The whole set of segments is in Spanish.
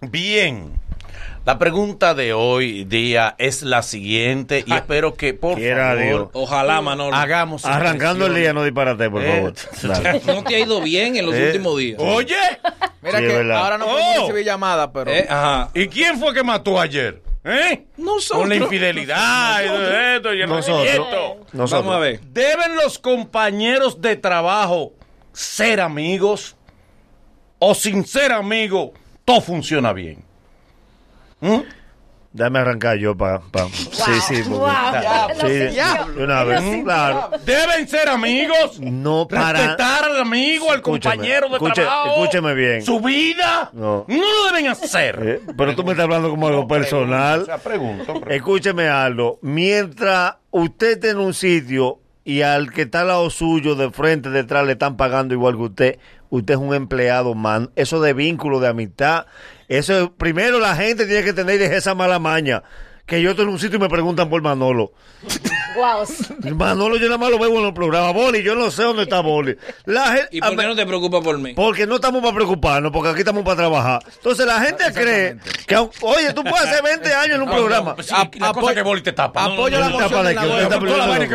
Bien. La pregunta de hoy día es la siguiente y espero que por Quiera favor Dios. Ojalá, Manolo. hagamos Arrancando el día, no disparate, por Eh. favor. Dale. No te ha ido bien en los Eh. últimos días. Oye, Mira Sí, que verdad. ahora no Oh. recibir llamadas, pero. Eh, Ajá. ¿y quién fue que mató ayer? ¿Eh? Nosotros. Con la infidelidad y todo esto y el Nosotros. Nosotros. Vamos a ver. ¿Deben los compañeros de trabajo ser amigos? ¿O sin ser amigos todo funciona bien? ¿Mm? Dame arrancar yo para. Sí, sí. porque- Wow. Sí, una vez. Claro. ¿Deben ser amigos? No para. Respetar al amigo, al Escúcheme, compañero de escuche- trabajo. escúcheme bien. Su vida. No. lo deben hacer. Eh, pero tú me estás hablando como algo personal. O sea, pregunto, pregunto. Escúcheme algo. Mientras usted esté en un sitio y al que está al lado suyo, de frente, detrás, le están pagando igual que usted, usted es un empleado, man. Eso de vínculo, de amistad. Eso, es- primero la gente tiene que tener esa mala maña. Que yo estoy en un sitio y me preguntan por Manolo. Wow. Manolo yo nada más lo veo en los programas. Boli, yo no sé dónde está Boli. La gente, ¿Y por qué no te preocupas por mí? porque no estamos para preocuparnos, porque aquí estamos para trabajar. Entonces la gente cree que, oye, tú puedes hacer 20 años en un programa. Sí, Ap- la cosa que Boli te tapa. apoyo la no, no, moción tapa de de la que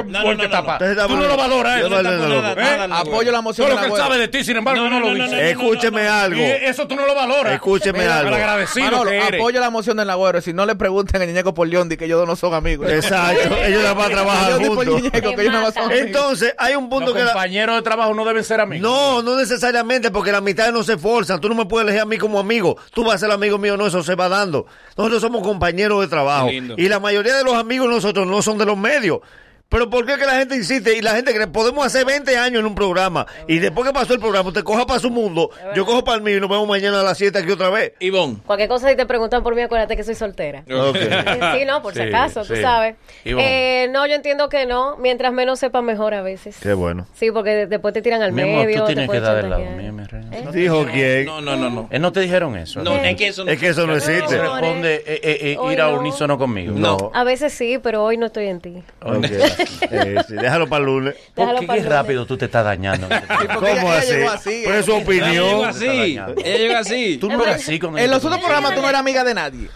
No, Boli no, te no, tapa. Tú no lo valoras. ¿eh? no ¿Eh? Apoyo la moción Todo de lo la que él sabe de ti, sin embargo, No, no, no, lo no, dice. no, no, Escúcheme algo. Eso tú no lo valoras. Escúcheme algo. Eres. apoyo la moción del Agüero. Si no le pregunten a Ñeñeco por Leondi que ellos dos no son amigos. Exacto, ellos la van a trabajar Leondi por juntos. Que ellos son. Entonces, hay un punto Los que la- compañeros de trabajo no deben ser amigos. No, no necesariamente, porque las amistades no se forzan. Tú no me puedes elegir a mí como amigo. Tú vas a ser amigo mío, no, eso se va dando. Nosotros somos compañeros de trabajo. Y la mayoría de los amigos de nosotros no son de los medios. Pero ¿por qué que la gente insiste? Y la gente cree, podemos hacer 20 años en un programa. Y después que pasó el programa, usted coja para su mundo, yo cojo para el mío y nos vemos mañana a las 7 aquí otra vez. Ivonne. Cualquier cosa si te preguntan por mí, acuérdate que soy soltera. Sí, no, por si Sí, acaso, tú sí. sabes. Ivonne. Eh, no, yo entiendo que no. Mientras menos sepa, mejor a veces. Qué bueno. Sí, porque de- después te tiran al Mi amor, medio. tú te tienes que dar del lado mío. ¿Eh? Dijo quién. No, no, no, no. Eh, ¿No te dijeron eso? No, es que eso no Es que eso no existe. No, Responde eh, eh, eh, ir a no. unísono conmigo. No. A veces sí, pero hoy no estoy en ti. Ok. Eh, sí, déjalo para el lunes. ¿Por qué qué rápido tú te estás dañando? ¿Cómo así? así, Pero es su ella- Ella llegó opinión. así. Ella llegó así. Tú no eres así con En los otros programas tú no eras amiga de nadie.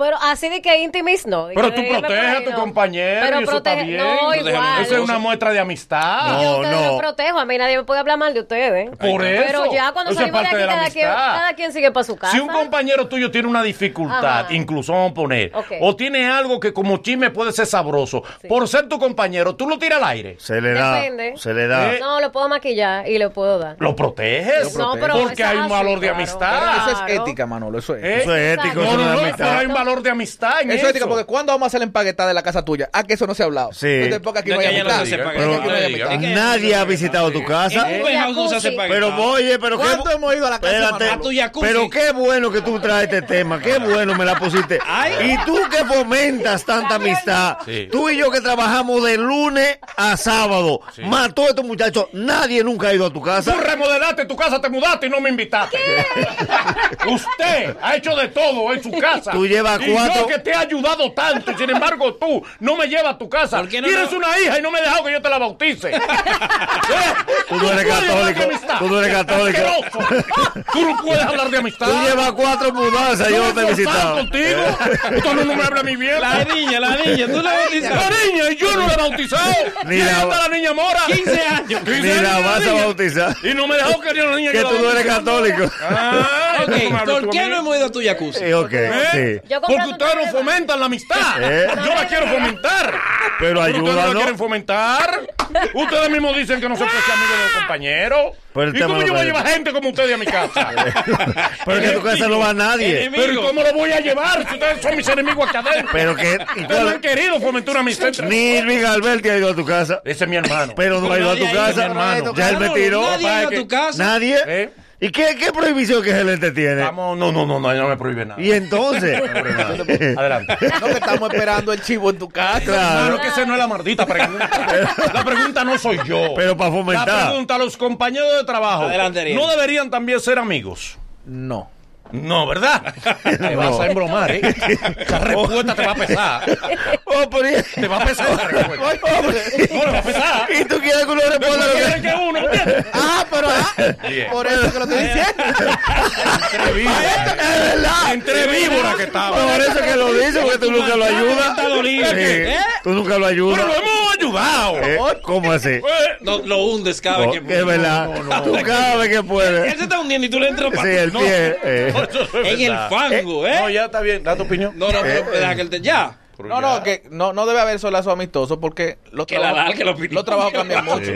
Pero así de que íntimis no. Pero tú que irme por protege a tu no. compañero Pero y eso está protege- bien. No, No igual. Eso es una muestra de amistad. Y yo a No, no. protejo. A mí nadie me puede hablar mal de ustedes. Por eso. Pero ya cuando Eso salimos de aquí, de cada quien, amistad. cada quien sigue para su casa. Si un compañero tuyo tiene una dificultad, Ajá. incluso vamos a poner, o tiene algo que como chisme puede ser sabroso, por ser tu compañero, tú lo tiras al aire. Se le da. Depende. Se le da. Eh, No, lo puedo maquillar y lo puedo dar. ¿Lo proteges? No, pero Porque hay un valor de amistad. Eso es ética, Manolo. Eso es. ¿Eh? Eso es ético, No, no no, no, hay un valor de amistad en Eso eso. es ética, porque ¿cuándo vamos a hacer la empaquetada de la casa tuya? Ah, que eso no se ha hablado. Sí. Entonces, porque aquí No, no hay amistad. nadie ha visitado tu casa. Jacuzzi. pagar. Pero oye, pero qué. ¿Cuánto hemos ido a la casa de Espérate. Manolo? A tu jacuzzi. Pero qué bueno que tú traes este tema, qué bueno me la pusiste. Ay. Y tú que fomentas tanta amistad, Sí. tú y yo que trabajamos de lunes a sábado, mató a estos muchachos, nadie nunca ha ido a tu casa. Tú remodelaste tu casa, te mudaste y no me invitaste. Usted ha hecho de todo en su casa. Tú llevas y yo que te he ayudado tanto, y sin embargo tú no me llevas a tu casa. ¿Por qué no Tienes me- una hija y no me has dejado que yo te la bautice. ¿Eh? Tú no eres católico, amistad. tú no eres católico. Tú no puedes hablar de amistad. Tú llevas cuatro mudanzas, yo no te he visitado. contigo. Esto no, me habla a mí bien. La niña, la niña, tú la La bautizaste. niña, y yo no la he bautizado. Ni y ahí la- está la niña Mora. 15 años. 15 Ni años la vas a bautizar. Y no me dejó querer a la niña Que yo tú la no eres católico. Ah, Ok, ¿cómo me hablas ¿por qué no hemos ido a tu jacuzzi? Eh, ok, ¿Eh? sí. Porque ustedes no fomentan la amistad. ¿Eh? Yo la quiero fomentar. Pero ustedes no la ayúdanos. quieren fomentar. Ustedes mismos dicen que no se puede ser amigos de los compañeros. Pero ¿Y cómo yo voy a llevar gente como ustedes a mi casa? Pero es que a tu casa no va nadie. Enemigo. Pero ¿y cómo lo voy a llevar si ustedes son mis enemigos aquí adentro? Pero que. ¿y Ustedes no han querido fomentar una amistad entre Ni Irving Alberti ha ido a tu casa. Ese es mi hermano. Pero no ha ido a tu casa. hermano. Ya él me tiró. Nadie ha ido a tu casa. Nadie. ¿Y qué, qué prohibición que él te tiene? Vamos, no, no, no, no, no me prohíbe nada. Y entonces. Adelante. No, que estamos esperando el chivo en tu casa. Claro. Hermano, que esa no es la maldita pregunta. La pregunta no soy yo. Pero para La fomentar. pregunta, los compañeros de trabajo Adelante, no deberían también ser amigos. No. No, ¿verdad? Te vas a embromar, ¿eh? Esa respuesta te va a pesar. Oh, Te va a pesar esa respuesta. No, le va a pesar. y tú quieres que uno responda ¿Cómo lo que... quieren que uno? ¿entiendes? Ah, pero ah, por eso que lo estoy diciendo. Entre víboras. Entre víboras que estaba. Por eso que lo dice, porque tú nunca lo ayudas. Sí, ¿Eh? Tú nunca lo Pero ayudas. lo hemos ayudado. ¿Eh? ¿Cómo así? Eh, No, lo hundes cada vez Oh, que que es verdad. Tú cada vez que Él puedes. se está hundiendo y tú le entras Sí, pa- el no, pie. eh. no, en el fango, ¿eh? No, ya está bien. Da tu opinión. No, no, pero que él te... Ya. Pero No, ya. no, que no, no debe haber solazo amistoso porque los Que la trabajos, la opinión. los trabajos cambian mucho.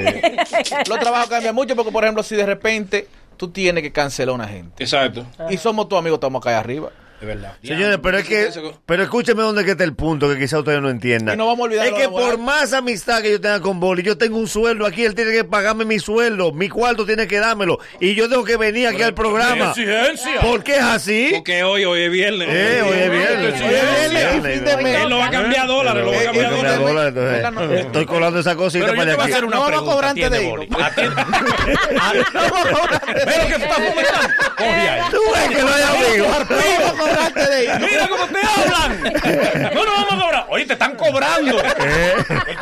Los trabajos cambian mucho porque, por ejemplo, si de repente tú tienes que cancelar a una gente Exacto. y somos tus amigos, estamos acá arriba. Es verdad. Señores, pero es que, pero escúcheme dónde que está el punto que quizá ustedes no entiendan. Y no vamos a olvidar Es que por más amistad que yo tenga con Boli, yo tengo un sueldo aquí, él tiene que pagarme mi sueldo, mi cuarto tiene que dármelo, y yo tengo que venir aquí al programa. Exigencia. ¿Por qué es así? Porque hoy, hoy es viernes. Eh, hoy es viernes. Hoy es viernes y fin de mes. Él lo va a cambiar dólares, lo va a Eh, cambiar eh, dólares. entonces. Estoy colando esa cosita Pero yo para te voy a aquí. hacer una No vamos a cobrar antes de ir. Lo que tú estás fomentando. Ahí. Tú ves que no hay amigos. De ahí. Mira cómo te hablan. No, no vamos a cobrar. Oye, te están cobrando. Eh,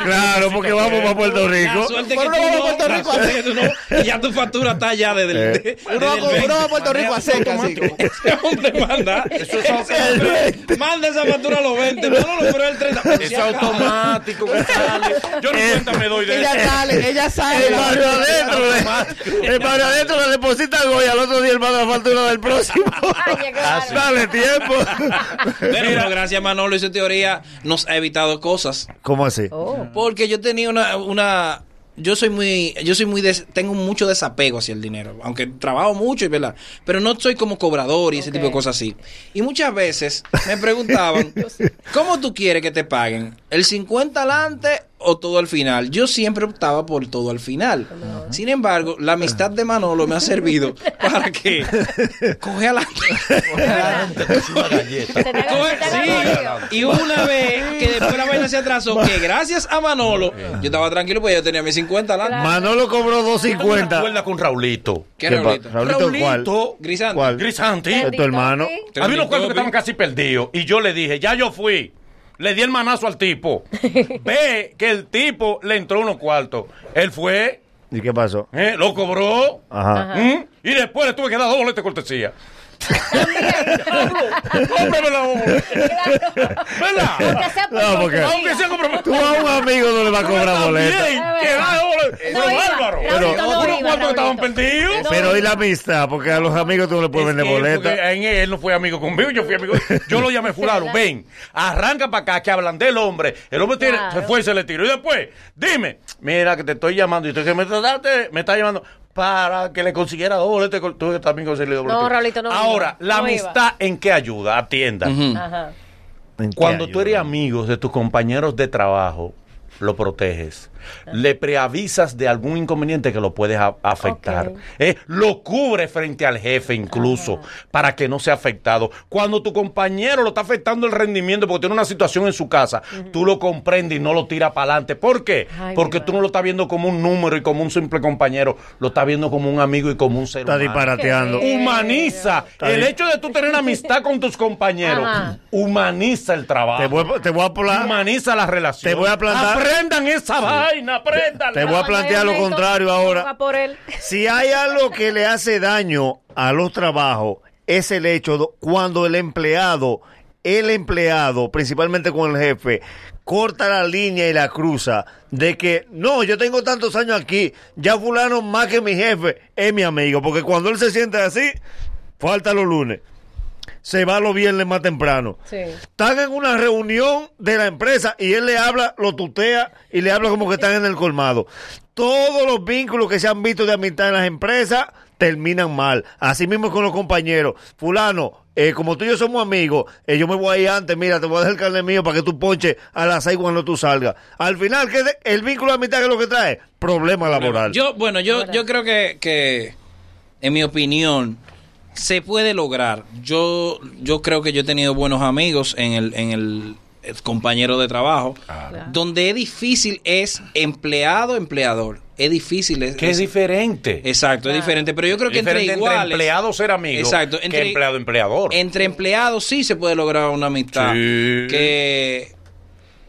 claro, porque vamos para Puerto Rico. Suerte que Pero tú no vamos a Puerto Rico suerte así. que tú no, y ya tu factura está allá desde el... Eh. de- Uno va, a Puerto Rico a así. Ese hombre manda. Eso es automático. Manda esa factura a los 20. No, no, pero el 30. Eso es automático que sale. Yo ni cuenta me doy de Ella sale, ella sale. El barrio adentro, le- el barrio adentro le deposita a Goya, al otro día el manda la factura del próximo. Ay, claro. Tiempo. Pero, pero gracias a Manolo y su teoría nos ha evitado cosas. ¿Cómo así? Oh. Porque yo tenía una, una yo soy muy, yo soy muy, des- tengo mucho desapego hacia el dinero, aunque trabajo mucho, y verdad, pero no soy como cobrador y ese tipo de cosas así. Y muchas veces me preguntaban, ¿cómo tú quieres que te paguen? ¿El 50 adelante o todo al final? Yo siempre optaba por todo al final. Sin embargo, la amistad de Manolo me ha servido para que coge haga sí. rollo. Y una vez que después la vaina se atrasó, que gracias a Manolo, yo estaba tranquilo porque yo tenía mis 50 adelante. Manolo cobró ¿Cómo te 250. acuerdas con Raulito? ¿Qué ¿Qué Raulito? Raulito cuál? Grisante. ¿Cuál? Grisanti. Es tu hermano. Había unos cuartos que estaban casi perdidos. Y yo le dije, ya yo fui. Le di el manazo al tipo. Ve que el tipo le entró unos cuartos. Él fue, ¿Y qué pasó? eh, lo cobró. Ajá. ¿Mm? Y después le tuve que dar dos boletas de cortesía. ¿Verdad? Aunque sea No, porque-. Aunque comprometido. Tú a un amigo no le vas a cobrar boleta. Da boletas. No bárbaro. Pero estaban perdidos. Pero y la amistad, porque a los amigos tú no le puedes Es vender él, boleta. él, no fue amigo conmigo, yo fui amigo. Yo lo llamé fulano, ven, arranca para acá, que hablan del hombre. El hombre se fue y se le tiró. Y después, dime, mira que te estoy llamando y tú que me trataste, me está llamando para que le consiguiera col- Tuve que también conseguirle dos No. Raulito, no Ahora, la no amistad en qué ayuda, atienda. Ajá. ¿En qué Cuando tú eres amigo de tus compañeros de trabajo, lo proteges. Le preavisas de algún inconveniente que lo puedes afectar. Eh, lo cubre frente al jefe incluso para que no sea afectado. Cuando tu compañero lo está afectando el rendimiento porque tiene una situación en su casa, tú lo comprendes y no lo tiras para adelante. ¿Por qué? Ay, porque tú no lo estás viendo como un número y como un simple compañero, lo estás viendo como un amigo y como un ser Está humano. disparateando. Humaniza. Está el hecho de tú tener amistad con tus compañeros Ajá. humaniza el trabajo. Te voy, a- te voy a Humaniza la relación. Te voy a plantar- Aprendan esa vaina, aprendan. Te voy a plantear lo contrario ahora. Va por él. Si hay algo que le hace daño a los trabajos, es el hecho de cuando el empleado, el empleado, principalmente con el jefe, corta la línea y la cruza de que no, yo tengo tantos años aquí, ya fulano más que mi jefe es mi amigo, porque cuando él se siente así, falta los lunes, se va los viernes más temprano. Sí. Están en una reunión de la empresa y él le habla, lo tutea y le habla como que están en el colmado. Todos los vínculos que se han visto de amistad en las empresas terminan mal. Así mismo con los compañeros. Fulano, eh, como tú y yo somos amigos, eh, yo me voy a ir antes, mira, te voy a dejar el carnet mío para que tú ponches a las seis cuando tú salgas. Al final, ¿qué de- el vínculo de amistad que es lo que trae? Problema laboral. Yo, bueno, yo, yo creo que, que, en mi opinión, se puede lograr. Yo, yo creo que yo he tenido buenos amigos en el, en el, es compañero de trabajo. Donde es difícil es empleado, empleador. Es difícil. Es, Que es es- diferente. Exacto, es diferente. Pero yo creo que entre Diferente iguales. empleado ser amigo Exacto, que entre- empleado empleador. Entre empleados sí se puede lograr una amistad Sí. que,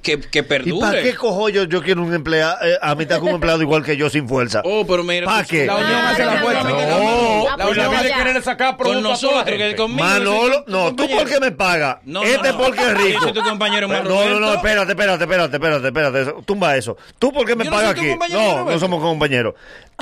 que, que ¿Y perdure. para qué cojo yo, yo quiero un empleado, eh, a mitad con un empleado igual que yo sin fuerza? Oh, pero mira. ¿Pa' tú- qué? La unión Claro, hace la fuerza. No, Ah, la pues ya. de querer sacar Con producto a toda la nosotros, que gente. conmigo. yo Manolo, tu no, tú porque me pagas. No, no, este no. porque es Yo rico. soy tu compañero más no, no, no, espérate, espérate, espérate, espérate, espérate. Tumba eso. Tú porque me Yo pagas aquí. No, no somos compañeros.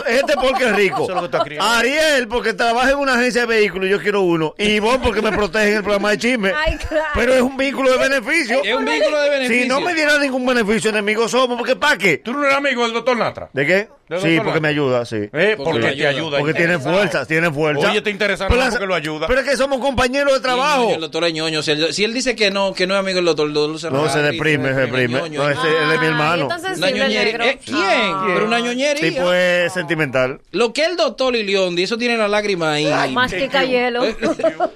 Este porque es rico. Eso es lo que está criando. Ariel porque trabaja en una agencia de vehículos y yo quiero uno. Y vos porque me protege en el programa de chisme. Ay, claro. Pero es un vínculo de beneficio. Es un vínculo de beneficio. Si no me diera ningún beneficio, enemigos somos. ¿Porque para qué? ¿Tú no eres amigo del doctor Natra? ¿De qué? ¿De Sí, porque me ayuda, sí. Eh, Porque te ayuda. Porque tiene fuerza, tiene fuerza. Oye, te interesa Pero porque lo ayuda. Pero es que somos compañeros de trabajo. El doctor es ñoño. Si él, si él dice que no, que no es amigo del doctor, el doctor se No, se deprime, se deprime. No, ese- él es mi Ay, hermano. entonces Una sí, el ñoñería. ¿Eh? ¿Quién? Ah. Pero una ñoñería. Tipo es sentimental. Lo que el doctor Liliondi, eso tiene la lágrima ahí. Mastica hielo.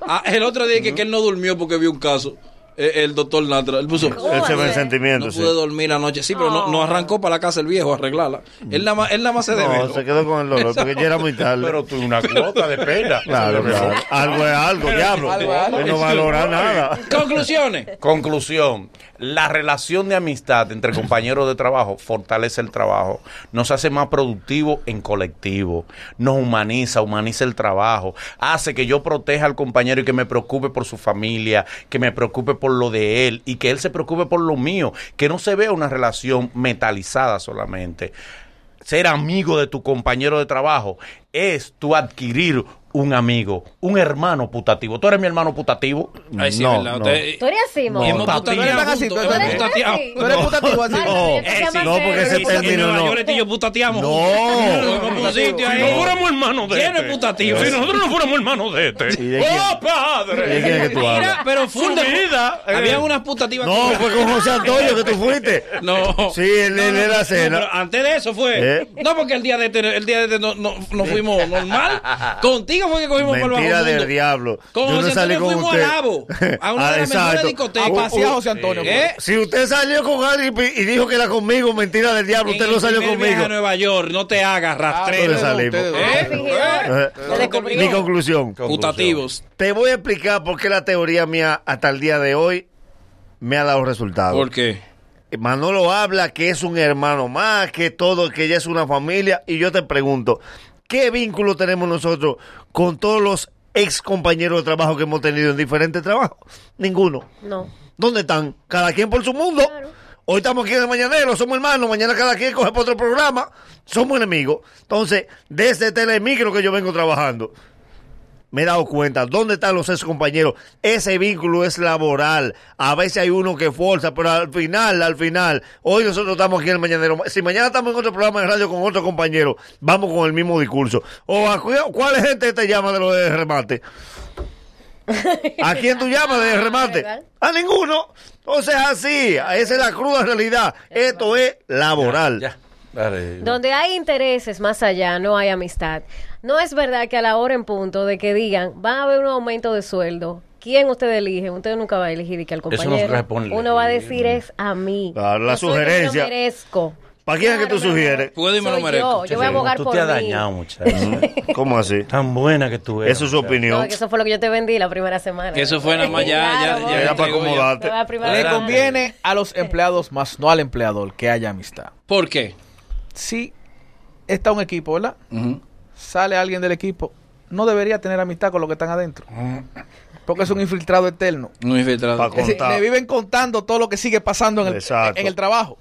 Ah, el otro día que, que él no durmió porque vio un caso. Eh, El doctor Natra. Él puso. Él se ve en Joder. sentimiento, No sí. pude dormir anoche. Sí, pero no, no arrancó para la casa el viejo a arreglarla. Él nada más, él nada más se debe. No, se quedó con el dolor porque ya era muy tarde. Pero tú una cuota de pena. Claro, claro. Algo es algo, diablo. Algo es algo. Él no valora nada. Conclusiones. Conclusión. La relación de amistad entre compañeros de trabajo fortalece el trabajo, nos hace más productivos en colectivo, nos humaniza, humaniza el trabajo, hace que yo proteja al compañero y que me preocupe por su familia, que me preocupe por lo de él y que él se preocupe por lo mío, que no se vea una relación metalizada solamente. Ser amigo de tu compañero de trabajo es tú adquirir un amigo, un hermano putativo. ¿Tú eres mi hermano putativo? Ay, sí, No, verdad. no. Usted- Tú eres así, mo. No, tú eres así, juntos, tú eres. Tú putativo así. Vale, No, no, porque ese término no. York y yo putateamos. No. Sitio ahí. Si no fuéramos hermanos de Lleno de este. putativos. Si nosotros no fuéramos hermanos de este. ¿Y de quién? ¡Oh, ¿De padre! quién es que tú Mira, pero de vida, eh. Habían unas putativas. No, fue con José Antonio que tú fuiste. No. Sí, él, No, no, era no, cena. pero antes de eso fue. ¿Eh? No, porque el día de este, el día de este no, no, no fuimos normal. Contigo fue que cogimos por bajo Mentira mundo. del diablo. Con Yo no José salí Antonio con fuimos usted. a Labo, a una Ah, de las mejores exacto. discotecas. A pasear a José Antonio. ¿Eh? Si usted salió con alguien y dijo que era conmigo, mentira del diablo, usted En no el salió primer viaje conmigo. a Nueva York, no te hagas ¿Dónde rastrero. salimos? ustedes dos. ¿Eh? Eh, descubrió. Mi conclusión. Putativos. Te voy a explicar por qué la teoría mía hasta el día de hoy me ha dado resultados. ¿Por qué? Manolo habla que es un hermano más, que todo, que ya es una familia. Y yo te pregunto, ¿qué vínculo tenemos nosotros con todos los ex compañeros de trabajo que hemos tenido en diferentes trabajos? Ninguno. No. ¿Dónde están? Cada quien por su mundo. Claro. Hoy estamos aquí en el Mañanero, somos hermanos, mañana cada quien coge por otro programa, somos enemigos. Entonces, desde Telemicro que yo vengo trabajando, me he dado cuenta dónde están los ex compañeros. Ese vínculo es laboral. A veces hay uno que forza, pero al final, al final, hoy nosotros estamos aquí en el Mañanero. Si mañana estamos en otro programa de radio con otro compañero, vamos con el mismo discurso. O a cu- ¿cuál gente te llama de lo de remate? ¿A quién tú llamas de remate? ¿verdad? A ninguno. Entonces así, esa es la cruda realidad. Esto es laboral. Ya. Dale. Donde hay intereses más allá, no hay amistad. No es verdad que a la hora en punto de que digan, van a haber un aumento de sueldo. ¿Quién usted elige? Usted nunca va a elegir y que al Eso no se compañero. responde. Uno va a decir es a mí. Claro, la Yo que sugerencia. lo merezco. ¿Para quién es que tú sugieres? Puedo y me lo merezco. yo, yo voy a abogar Tú por te has dañado, muchacho. ¿Cómo así? Tan buena que tú eres. Eso es su. No, opinión. que eso fue lo que yo te vendí la primera semana. Eso fue nada más ya, ya, ya, para acomodarte. Le conviene a los empleados más no al empleador que haya amistad. ¿Por qué? Si está un equipo, ¿verdad? Sale alguien del equipo, no debería tener amistad con los que están adentro. Porque es un infiltrado eterno. No infiltrado. Es decir, Contar. le viven contando todo lo que sigue pasando en el, Exacto. en el trabajo.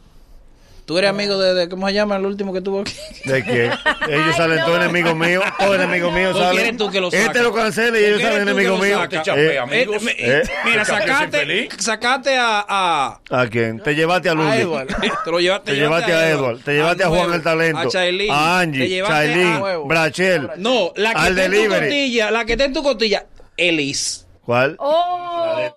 ¿Tú eres amigo de, de- ¿cómo se llama el último que tuvo aquí? ¿De qué? Ellos salen todos enemigos míos. Todos enemigos míos ¿Por qué salen. eres tú que lo Este sacas? lo cancela y ¿Por ellos salen enemigos míos. Eh, amigos. Eh, Eh. Mira, sacate, sacate a, a, ¿A quién? Te llevaste a. Edward. te lo llevaste, Te llevaste a Edward. Te llevaste a Juan el Talento. A Chailín. A Angie. Chailín. a- Brachel. No, la que está en tu costilla, la que está en tu costilla, Elis. ¿Cuál? Oh.